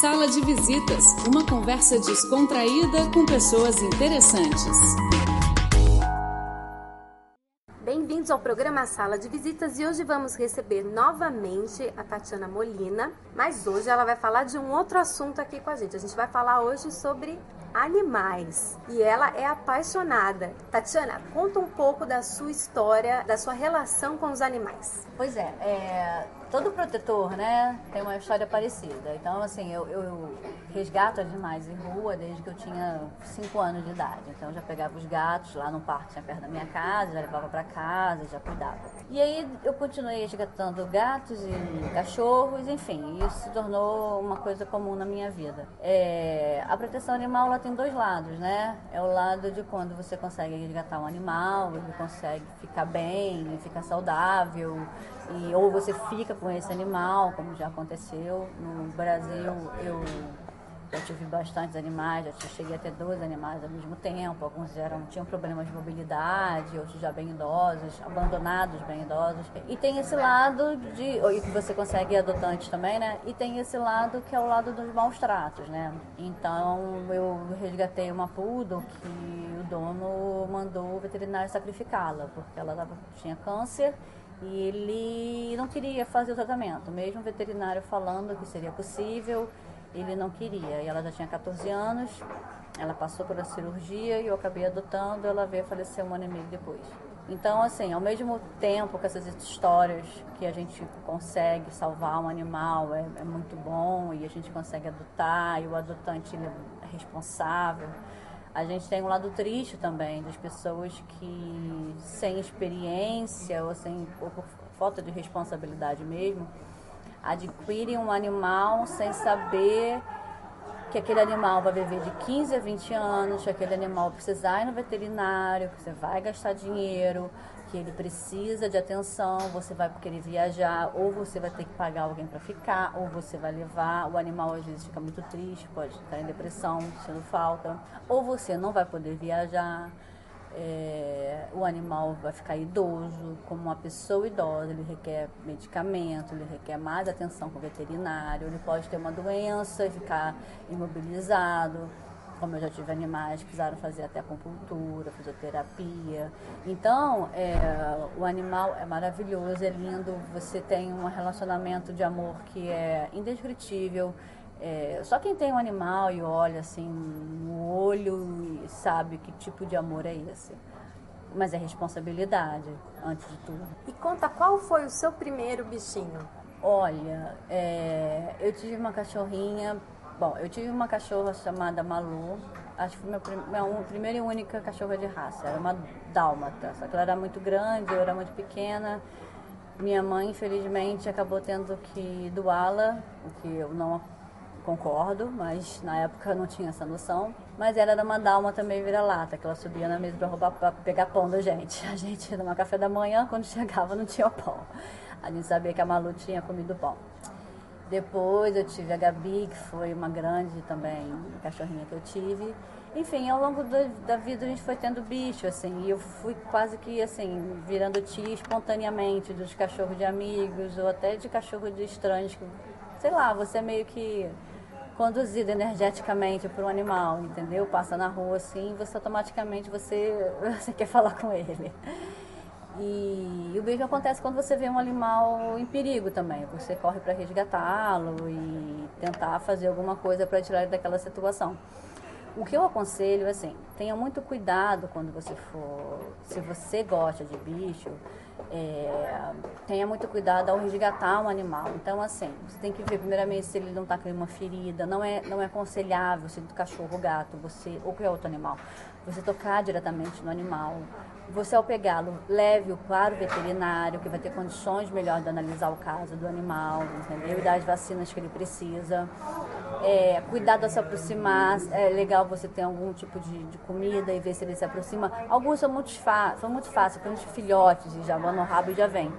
Sala de Visitas, uma conversa descontraída com pessoas interessantes. Bem-vindos ao programa Sala de Visitas e hoje vamos receber novamente a Tatiana Molina, mas hoje ela vai falar de um outro assunto aqui com a gente. A gente vai falar hoje sobre animais e ela é apaixonada. Tatiana, conta um pouco da sua história, da sua relação com os animais. Pois é, é todo protetor, né, tem uma história parecida. Então, assim, eu, eu resgato animais em rua desde que eu tinha 5 anos de idade. Então, eu já pegava os gatos lá no parque, tinha perto da minha casa, já levava para casa, já cuidava. E aí, eu continuei resgatando gatos e cachorros, enfim, isso se tornou uma coisa comum na minha vida. É, a proteção animal, ela tem dois lados, né? É o lado de quando você consegue resgatar um animal, ele consegue ficar bem, ficar saudável, e, ou você fica com esse animal, como já aconteceu. No Brasil, eu já tive bastantes animais, já cheguei a ter 12 animais ao mesmo tempo. Alguns eram, tinham problemas de mobilidade, outros já bem idosos, abandonados bem idosos. E tem esse lado de. E que você consegue adotantes também, né? E tem esse lado que é o lado dos maus tratos, né? Então eu resgatei uma poodle que o dono mandou o veterinário sacrificá-la, porque ela tinha câncer e ele não queria fazer o tratamento, mesmo o veterinário falando que seria possível, ele não queria. E ela já tinha 14 anos, ela passou pela cirurgia e eu acabei adotando, ela veio falecer um ano e meio depois. Então, assim, ao mesmo tempo que essas histórias que a gente consegue salvar um animal é, é muito bom e a gente consegue adotar e o adotante é responsável, a gente tem um lado triste também das pessoas que, sem experiência ou, sem, ou por falta de responsabilidade mesmo, adquirem um animal sem saber que aquele animal vai viver de 15 a 20 anos, que aquele animal precisa ir no veterinário, que você vai gastar dinheiro, que ele precisa de atenção, você vai querer viajar, ou você vai ter que pagar alguém para ficar, ou você vai levar. O animal às vezes fica muito triste, pode estar em depressão, sendo falta, ou você não vai poder viajar. É, o animal vai ficar idoso, como uma pessoa idosa, ele requer medicamento, ele requer mais atenção com o veterinário, ele pode ter uma doença e ficar imobilizado como eu já tive animais que precisaram fazer até acupuntura, fisioterapia. Então, é, o animal é maravilhoso, é lindo, você tem um relacionamento de amor que é indescritível. É, só quem tem um animal e olha assim no olho e sabe que tipo de amor é esse. Mas é responsabilidade, antes de tudo. E conta qual foi o seu primeiro bichinho? Olha, é, eu tive uma cachorrinha Bom, eu tive uma cachorra chamada Malu, acho que foi minha, minha primeira e única cachorra de raça, era uma dálmata, só que ela era muito grande, eu era muito pequena. Minha mãe, infelizmente, acabou tendo que doá-la, o que eu não concordo, mas na época não tinha essa noção. Mas ela era uma dalma também vira-lata, que ela subia na mesa para roubar para pegar pão da gente. A gente ia tomar café da manhã, quando chegava não tinha pão. A gente sabia que a Malu tinha comido pão. Depois eu tive a Gabi, que foi uma grande também cachorrinha que eu tive. Enfim, ao longo do, da vida a gente foi tendo bicho, assim, e eu fui quase que, assim, virando tia espontaneamente dos cachorros de amigos ou até de cachorro de estranhos. Que, sei lá, você é meio que conduzido energeticamente por um animal, entendeu? Passa na rua assim, você automaticamente você, você quer falar com ele. E o beijo acontece quando você vê um animal em perigo também. Você corre para resgatá-lo e tentar fazer alguma coisa para tirar ele daquela situação. O que eu aconselho é assim, tenha muito cuidado quando você for, se você gosta de bicho, é, tenha muito cuidado ao resgatar um animal. Então, assim, você tem que ver primeiramente se ele não está com uma ferida. Não é, não é aconselhável, se do cachorro, gato, você ou qualquer outro animal, você tocar diretamente no animal. Você, ao pegá-lo, leve-o para o veterinário, que vai ter condições melhor de analisar o caso do animal, entendeu? E dar as vacinas que ele precisa. É, cuidado a se aproximar. É legal você ter algum tipo de, de comida e ver se ele se aproxima. Alguns são muito, são muito fáceis, quando filhotes e já vão no rabo e já vem.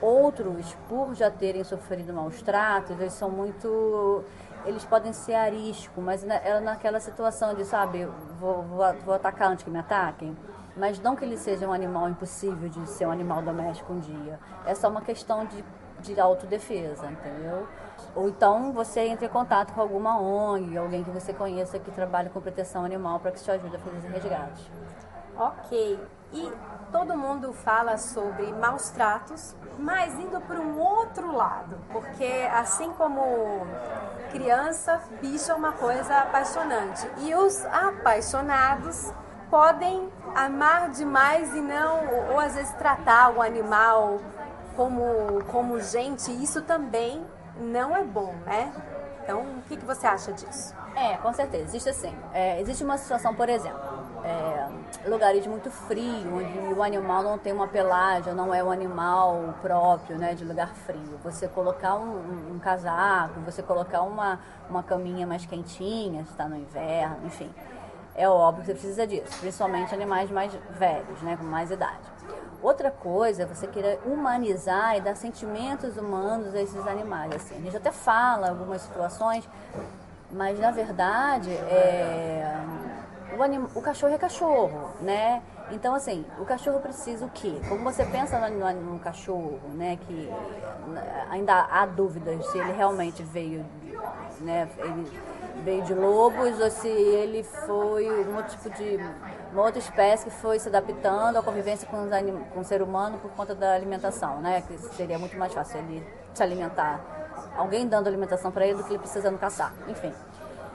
Outros, por já terem sofrido maus tratos, eles são muito eles podem ser arisco, mas é naquela situação de, sabe, vou, vou, vou atacar antes que me ataquem. Mas não que ele seja um animal impossível de ser um animal doméstico um dia. É só uma questão de, de autodefesa, entendeu? Ou então você entra em contato com alguma ONG, alguém que você conheça que trabalha com proteção animal para que te ajude a fazer esse resgate. Ok. E todo mundo fala sobre maus tratos, mas indo para um outro lado, porque assim como criança, bicho é uma coisa apaixonante. E os apaixonados podem amar demais e não, ou, ou às vezes tratar o animal como, como gente, isso também não é bom, né? Então, o que, que você acha disso? É, com certeza, existe assim. É, existe uma situação, por exemplo, é, lugares muito frios, onde o animal não tem uma pelagem, não é um animal próprio, né, de lugar frio. Você colocar um, um casaco, você colocar uma, uma caminha mais quentinha, está no inverno, enfim. É óbvio que você precisa disso, principalmente animais mais velhos, né, com mais idade. Outra coisa é você querer humanizar e dar sentimentos humanos a esses animais. Assim. A gente até fala algumas situações, mas na verdade é, o, anim, o cachorro é cachorro, né? Então, assim, o cachorro precisa o quê? Como você pensa no, no, no, cachorro, né, que ainda há dúvidas se ele realmente veio, né, ele veio de lobos ou se ele foi um outro tipo de uma outra espécie que foi se adaptando à convivência com, com o ser humano por conta da alimentação, né? Que seria muito mais fácil ele se alimentar, alguém dando alimentação para ele do que ele precisando caçar, enfim.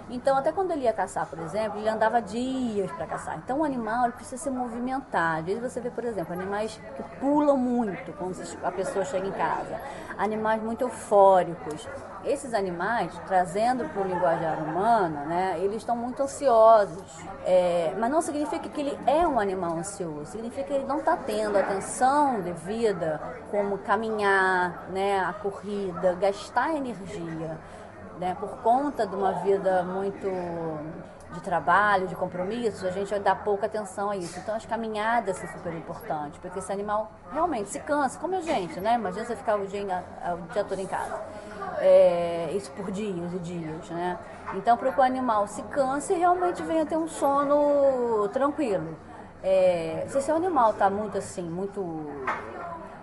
Então, até quando ele ia caçar, por exemplo, ele andava dias para caçar. Então, o animal precisa se movimentar. Às vezes você vê, por exemplo, animais que pulam muito quando a pessoa chega em casa, animais muito eufóricos. Esses animais, trazendo para o linguajar humano, né, eles estão muito ansiosos. É, mas não significa que ele é um animal ansioso, significa que ele não está tendo atenção devida, como caminhar, né, a corrida, gastar energia né, por conta de uma vida muito de trabalho, de compromissos, a gente dá pouca atenção a isso. Então as caminhadas são super importantes, porque esse animal realmente se cansa, como a gente, né? Imagina você ficar o dia, o dia todo em casa. É, isso por dias e dias, né? Então para que o animal se canse e realmente venha ter um sono tranquilo. É, se esse animal está muito assim, muito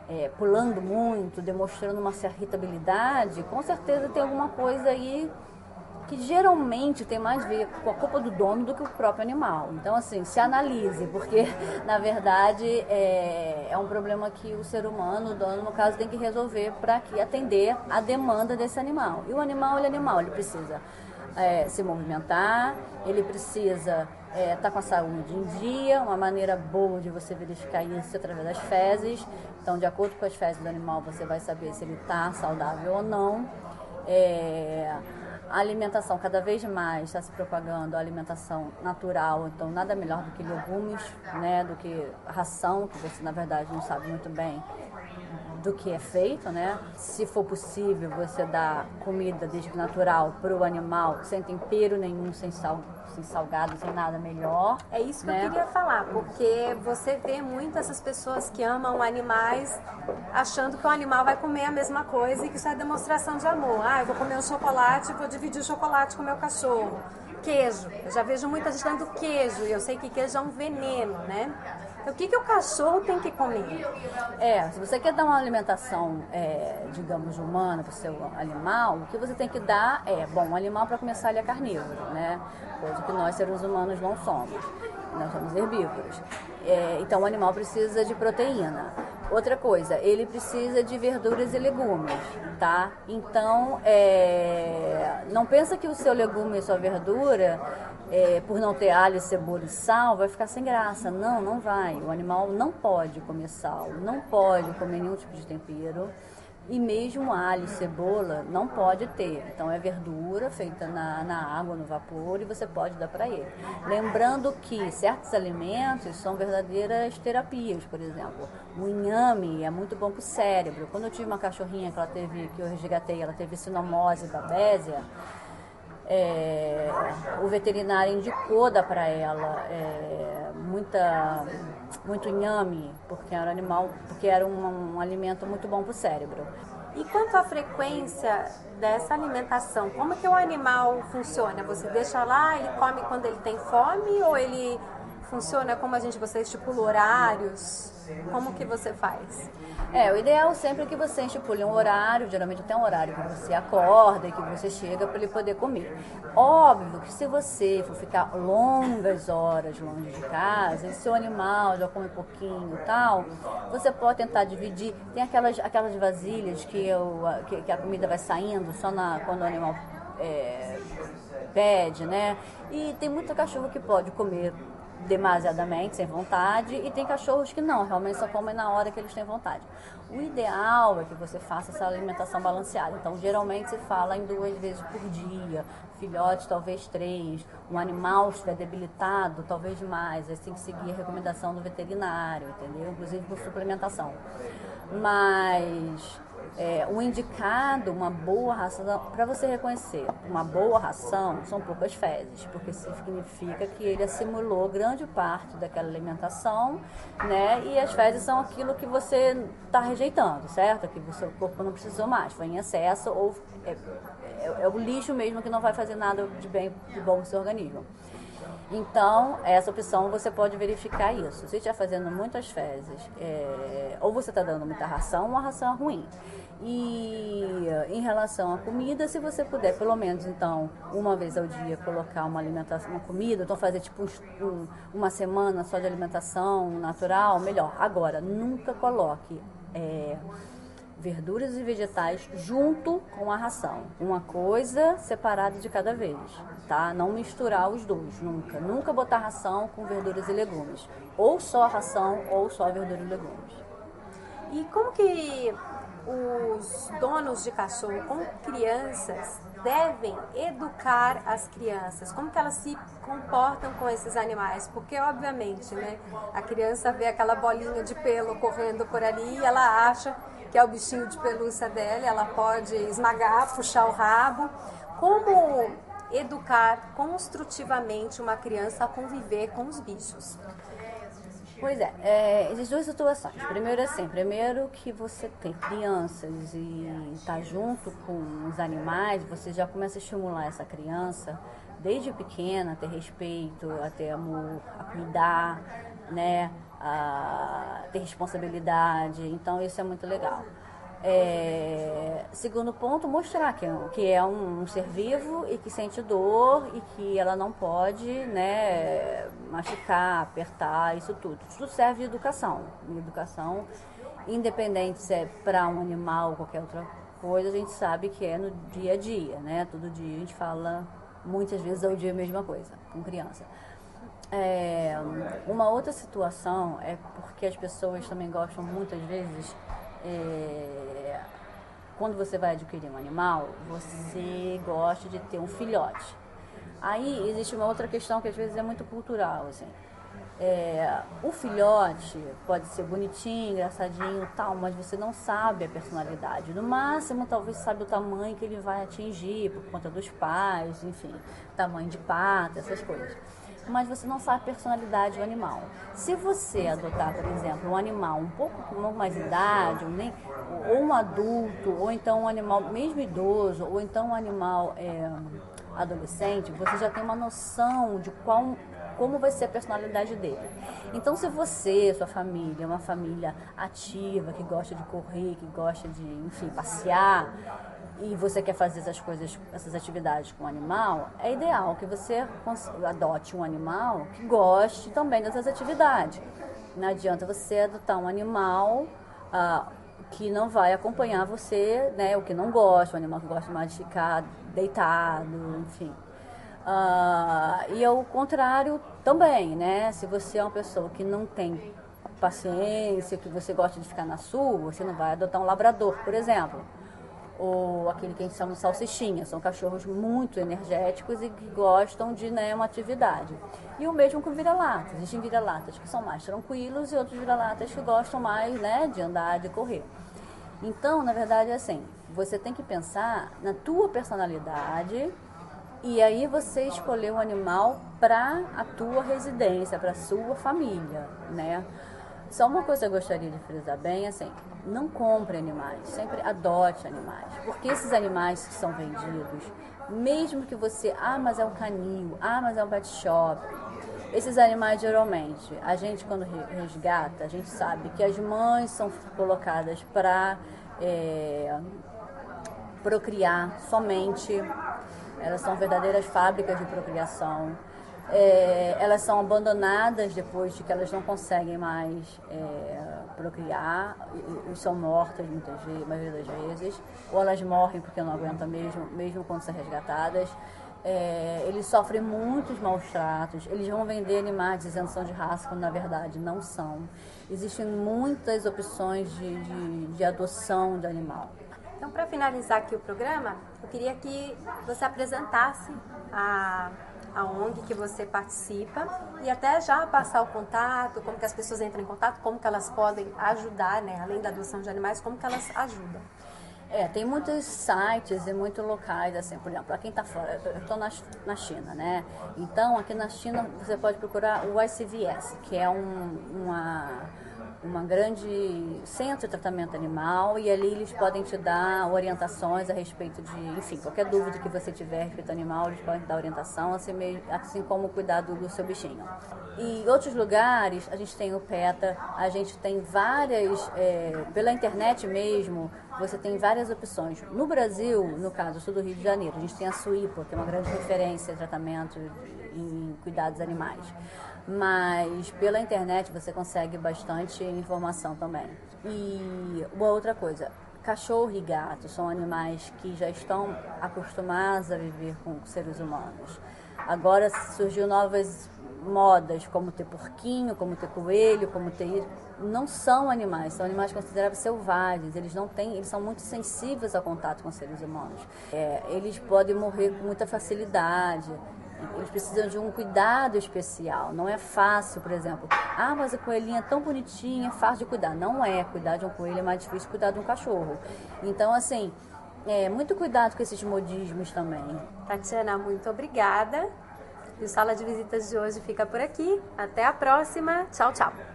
é, pulando muito, demonstrando uma certa irritabilidade, com certeza tem alguma coisa aí que geralmente tem mais a ver com a culpa do dono do que o próprio animal. Então, assim, se analise, porque na verdade é, é um problema que o ser humano, o dono, no caso, tem que resolver para que atender a demanda desse animal. E o animal, ele é animal, ele precisa é, se movimentar, ele precisa é, tá com a saúde em dia, uma maneira boa de você verificar isso é através das fezes. Então, de acordo com as fezes do animal, você vai saber se ele está saudável ou não. É, a alimentação cada vez mais está se propagando a alimentação natural, então nada melhor do que legumes, né, do que ração, que você na verdade não sabe muito bem do que é feito, né? Se for possível, você dá comida desde que natural para o animal, sem tempero nenhum, sem sal, sem salgado, sem nada melhor. É isso que né? eu queria falar, porque você vê muito essas pessoas que amam animais achando que o animal vai comer a mesma coisa e que isso é demonstração de amor. Ah, eu vou comer um chocolate, vou dividir o chocolate com o meu cachorro. Queijo. Eu já vejo muita gente dando queijo e eu sei que queijo é um veneno, né? O que, que o cachorro tem que comer? É, se você quer dar uma alimentação, é, digamos, humana para o seu animal, o que você tem que dar é, bom, um animal para começar ele é carnívoro, né? Coisa que nós seres humanos não somos. Nós somos herbívoros. É, então o animal precisa de proteína. Outra coisa, ele precisa de verduras e legumes, tá? Então, é, não pensa que o seu legume e sua verdura é, por não ter alho, cebola e sal, vai ficar sem graça. Não, não vai. O animal não pode comer sal, não pode comer nenhum tipo de tempero. E mesmo alho cebola não pode ter. Então é verdura feita na, na água, no vapor, e você pode dar para ele. Lembrando que certos alimentos são verdadeiras terapias, por exemplo. O inhame é muito bom para o cérebro. Quando eu tive uma cachorrinha que ela teve, que eu resgatei, ela teve sinomose babésia, é, o veterinário indicou dar para ela é, muita, muito inhame, porque era um animal, porque era um, um alimento muito bom para o cérebro. E quanto à frequência dessa alimentação, como que o animal funciona? Você deixa lá, ele come quando ele tem fome ou ele funciona? Como a gente, você estipula horários? Como que você faz? É, o ideal sempre é que você estipule um horário, geralmente até um horário que você acorda e que você chega para ele poder comer. Óbvio que se você for ficar longas horas longe de casa, e seu animal já come pouquinho e tal, você pode tentar dividir. Tem aquelas, aquelas vasilhas que, eu, que, que a comida vai saindo só na, quando o animal é, pede, né? E tem muito cachorro que pode comer demasiadamente, sem vontade, e tem cachorros que não, realmente só comem na hora que eles têm vontade. O ideal é que você faça essa alimentação balanceada. Então, geralmente se fala em duas vezes por dia, filhotes talvez três, um animal estiver debilitado, talvez mais, aí tem que seguir a recomendação do veterinário, entendeu? Inclusive por suplementação. Mas é, o indicado, uma boa ração, para você reconhecer uma boa ração, são poucas fezes, porque significa que ele assimilou grande parte daquela alimentação, né? E as fezes são aquilo que você está rejeitando, certo? Que o seu corpo não precisou mais, foi em excesso ou é, é, é o lixo mesmo que não vai fazer nada de bem, de bom no seu organismo. Então, essa opção você pode verificar isso. Se estiver fazendo muitas fezes, é, ou você está dando muita ração, ou a ração é ruim. E em relação à comida, se você puder, pelo menos então, uma vez ao dia, colocar uma alimentação, uma comida, então fazer tipo um, uma semana só de alimentação natural, melhor. Agora, nunca coloque. É, verduras e vegetais junto com a ração. Uma coisa separada de cada vez, tá? Não misturar os dois, nunca. Nunca botar ração com verduras e legumes. Ou só ração ou só verduras e legumes. E como que os donos de cachorro com crianças devem educar as crianças? Como que elas se comportam com esses animais? Porque, obviamente, né, a criança vê aquela bolinha de pelo correndo por ali e ela acha que é o bichinho de pelúcia dela, ela pode esmagar, puxar o rabo. Como educar construtivamente uma criança a conviver com os bichos? Pois é, é, existem duas situações. Primeiro assim, primeiro que você tem crianças e está junto com os animais, você já começa a estimular essa criança desde pequena a ter respeito, a ter amor, a cuidar, né, a ter responsabilidade. Então isso é muito legal. É, segundo ponto, mostrar que, que é um, um, ser vivo e que sente dor e que ela não pode né, machucar, apertar, isso tudo. Tudo serve de educação. educação, independente se é para um animal ou qualquer outra coisa, a gente sabe que é no dia a dia, né? Todo dia a gente fala muitas vezes ao dia a mesma coisa com criança. É, uma outra situação é porque as pessoas também gostam muitas vezes é, quando você vai adquirir um animal, você gosta de ter um filhote. Aí existe uma outra questão que às vezes é muito cultural, assim. É, o filhote pode ser bonitinho, engraçadinho tal, mas você não sabe a personalidade. No máximo, talvez sabe o tamanho que ele vai atingir por conta dos pais, enfim, tamanho de pata, essas coisas mas você não sabe a personalidade do animal. Se você adotar, por exemplo, um animal um pouco com mais idade, ou, nem, ou um adulto, ou então um animal mesmo idoso, ou então um animal é, adolescente, você já tem uma noção de qual, como vai ser a personalidade dele. Então, se você, sua família, é uma família ativa, que gosta de correr, que gosta de, enfim, passear, e você quer fazer essas coisas, essas atividades com o animal, é ideal que você adote um animal que goste também dessas atividades. Não adianta você adotar um animal ah, que não vai acompanhar você, né? O que não gosta, um animal que gosta mais de ficar deitado, enfim. Ah, e ao contrário também, né? Se você é uma pessoa que não tem paciência, que você gosta de ficar na sua, você não vai adotar um labrador, por exemplo ou aquele que a gente chama de salsichinha. São cachorros muito energéticos e que gostam de né, uma atividade. E o mesmo com vira-latas. Existem vira-latas que são mais tranquilos e outros vira-latas que gostam mais né, de andar, de correr. Então, na verdade, é assim, você tem que pensar na tua personalidade e aí você escolher um animal para a tua residência, para a sua família, né? Só uma coisa eu gostaria de frisar bem, assim, não compre animais, sempre adote animais. Porque esses animais que são vendidos, mesmo que você, ah, mas é um canil, ah, mas é um pet shop, Esses animais, geralmente, a gente quando resgata, a gente sabe que as mães são colocadas para é, procriar somente. Elas são verdadeiras fábricas de procriação. É, elas são abandonadas depois de que elas não conseguem mais é, procriar e, são mortas muitas vezes, maioria das vezes, ou elas morrem porque não aguentam mesmo, mesmo quando são resgatadas. É, eles sofrem muitos maus tratos, eles vão vender animais dizendo que são de raça, quando na verdade não são. Existem muitas opções de, de, de adoção de animal. Então, para finalizar aqui o programa, eu queria que você apresentasse a, a ONG que você participa e até já passar o contato, como que as pessoas entram em contato, como que elas podem ajudar, né? além da adoção de animais, como que elas ajudam. É, tem muitos sites e muitos locais, assim, por exemplo, para quem está fora, eu estou na, na China, né? Então, aqui na China você pode procurar o ICVS, que é um, uma uma grande centro de tratamento animal e ali eles podem te dar orientações a respeito de, enfim, qualquer dúvida que você tiver a respeito do animal, eles podem te dar orientação, assim, assim como cuidar do seu bichinho. E outros lugares, a gente tem o PETA, a gente tem várias, é, pela internet mesmo, você tem várias opções. No Brasil, no caso, eu sou do Rio de Janeiro, a gente tem a SUIPA, que é uma grande referência em tratamento em cuidados animais mas pela internet você consegue bastante informação também. E uma outra coisa, cachorro e gato são animais que já estão acostumados a viver com seres humanos. Agora surgiu novas modas, como ter porquinho, como ter coelho, como ter não são animais, são animais considerados selvagens. Eles não têm, eles são muito sensíveis ao contato com seres humanos. É, eles podem morrer com muita facilidade. Eles precisam de um cuidado especial. Não é fácil, por exemplo. Ah, mas a coelhinha é tão bonitinha, é fácil de cuidar. Não é. Cuidar de um coelho é mais difícil que cuidar de um cachorro. Então, assim, é, muito cuidado com esses modismos também. Tatiana, muito obrigada. E o Sala de Visitas de hoje fica por aqui. Até a próxima. Tchau, tchau.